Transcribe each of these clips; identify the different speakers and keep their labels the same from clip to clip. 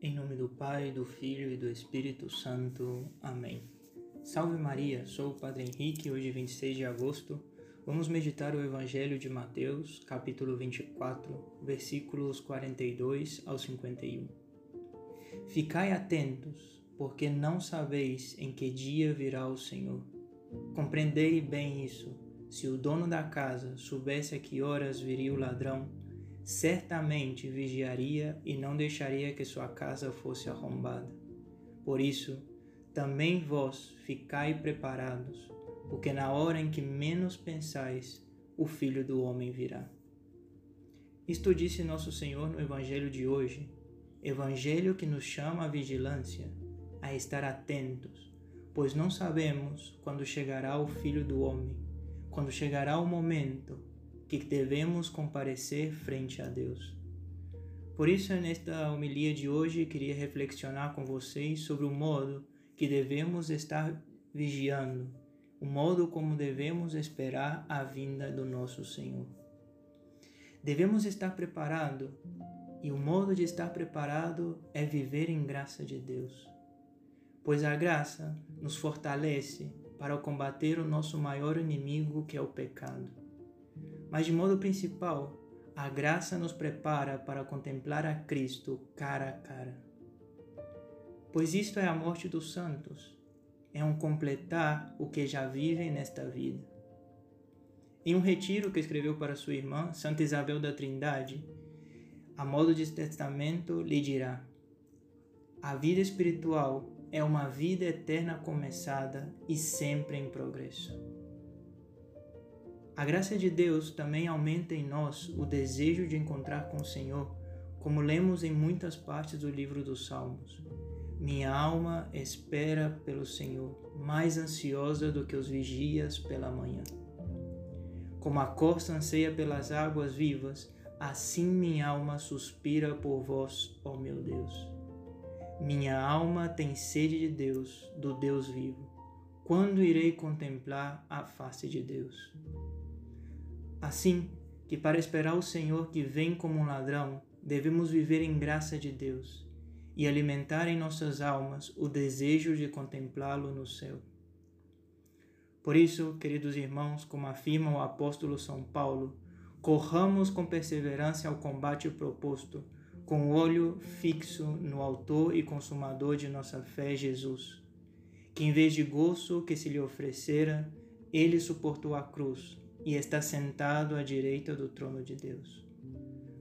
Speaker 1: Em nome do Pai, do Filho e do Espírito Santo. Amém. Salve Maria, sou o Padre Henrique. Hoje, 26 de agosto, vamos meditar o Evangelho de Mateus, capítulo 24, versículos 42 ao 51. Ficai atentos, porque não sabeis em que dia virá o Senhor. Compreendei bem isso. Se o dono da casa soubesse a que horas viria o ladrão, certamente vigiaria e não deixaria que sua casa fosse arrombada. Por isso, também vós ficai preparados, porque na hora em que menos pensais, o Filho do Homem virá. Isto disse nosso Senhor no Evangelho de hoje, Evangelho que nos chama à vigilância, a estar atentos, pois não sabemos quando chegará o Filho do Homem, quando chegará o momento que devemos comparecer frente a Deus. Por isso, nesta homilia de hoje, queria reflexionar com vocês sobre o modo que devemos estar vigiando, o modo como devemos esperar a vinda do nosso Senhor. Devemos estar preparados, e o modo de estar preparado é viver em graça de Deus, pois a graça nos fortalece para combater o nosso maior inimigo, que é o pecado. Mas de modo principal, a graça nos prepara para contemplar a Cristo cara a cara. Pois isto é a morte dos santos, é um completar o que já vivem nesta vida. Em um retiro que escreveu para sua irmã, Santa Isabel da Trindade, a modo de testamento lhe dirá: A vida espiritual é uma vida eterna começada e sempre em progresso. A graça de Deus também aumenta em nós o desejo de encontrar com o Senhor, como lemos em muitas partes do livro dos Salmos. Minha alma espera pelo Senhor, mais ansiosa do que os vigias pela manhã. Como a corça anseia pelas águas vivas, assim minha alma suspira por vós, ó meu Deus. Minha alma tem sede de Deus, do Deus vivo. Quando irei contemplar a face de Deus? Assim que para esperar o Senhor que vem como um ladrão, devemos viver em graça de Deus e alimentar em nossas almas o desejo de contemplá-lo no céu. Por isso, queridos irmãos, como afirma o apóstolo São Paulo, corramos com perseverança ao combate proposto, com o olho fixo no Autor e Consumador de nossa fé, Jesus, que em vez de gozo que se lhe oferecera, ele suportou a cruz e está sentado à direita do trono de Deus.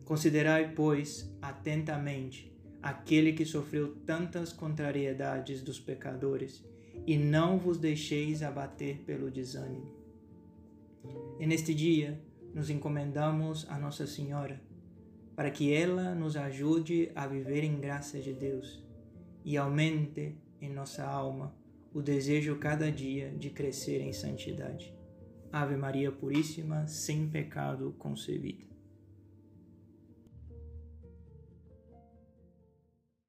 Speaker 1: Considerai, pois, atentamente aquele que sofreu tantas contrariedades dos pecadores, e não vos deixeis abater pelo desânimo. E neste dia nos encomendamos a Nossa Senhora, para que ela nos ajude a viver em graça de Deus e aumente em nossa alma o desejo cada dia de crescer em santidade. Ave Maria Puríssima, sem pecado concebida.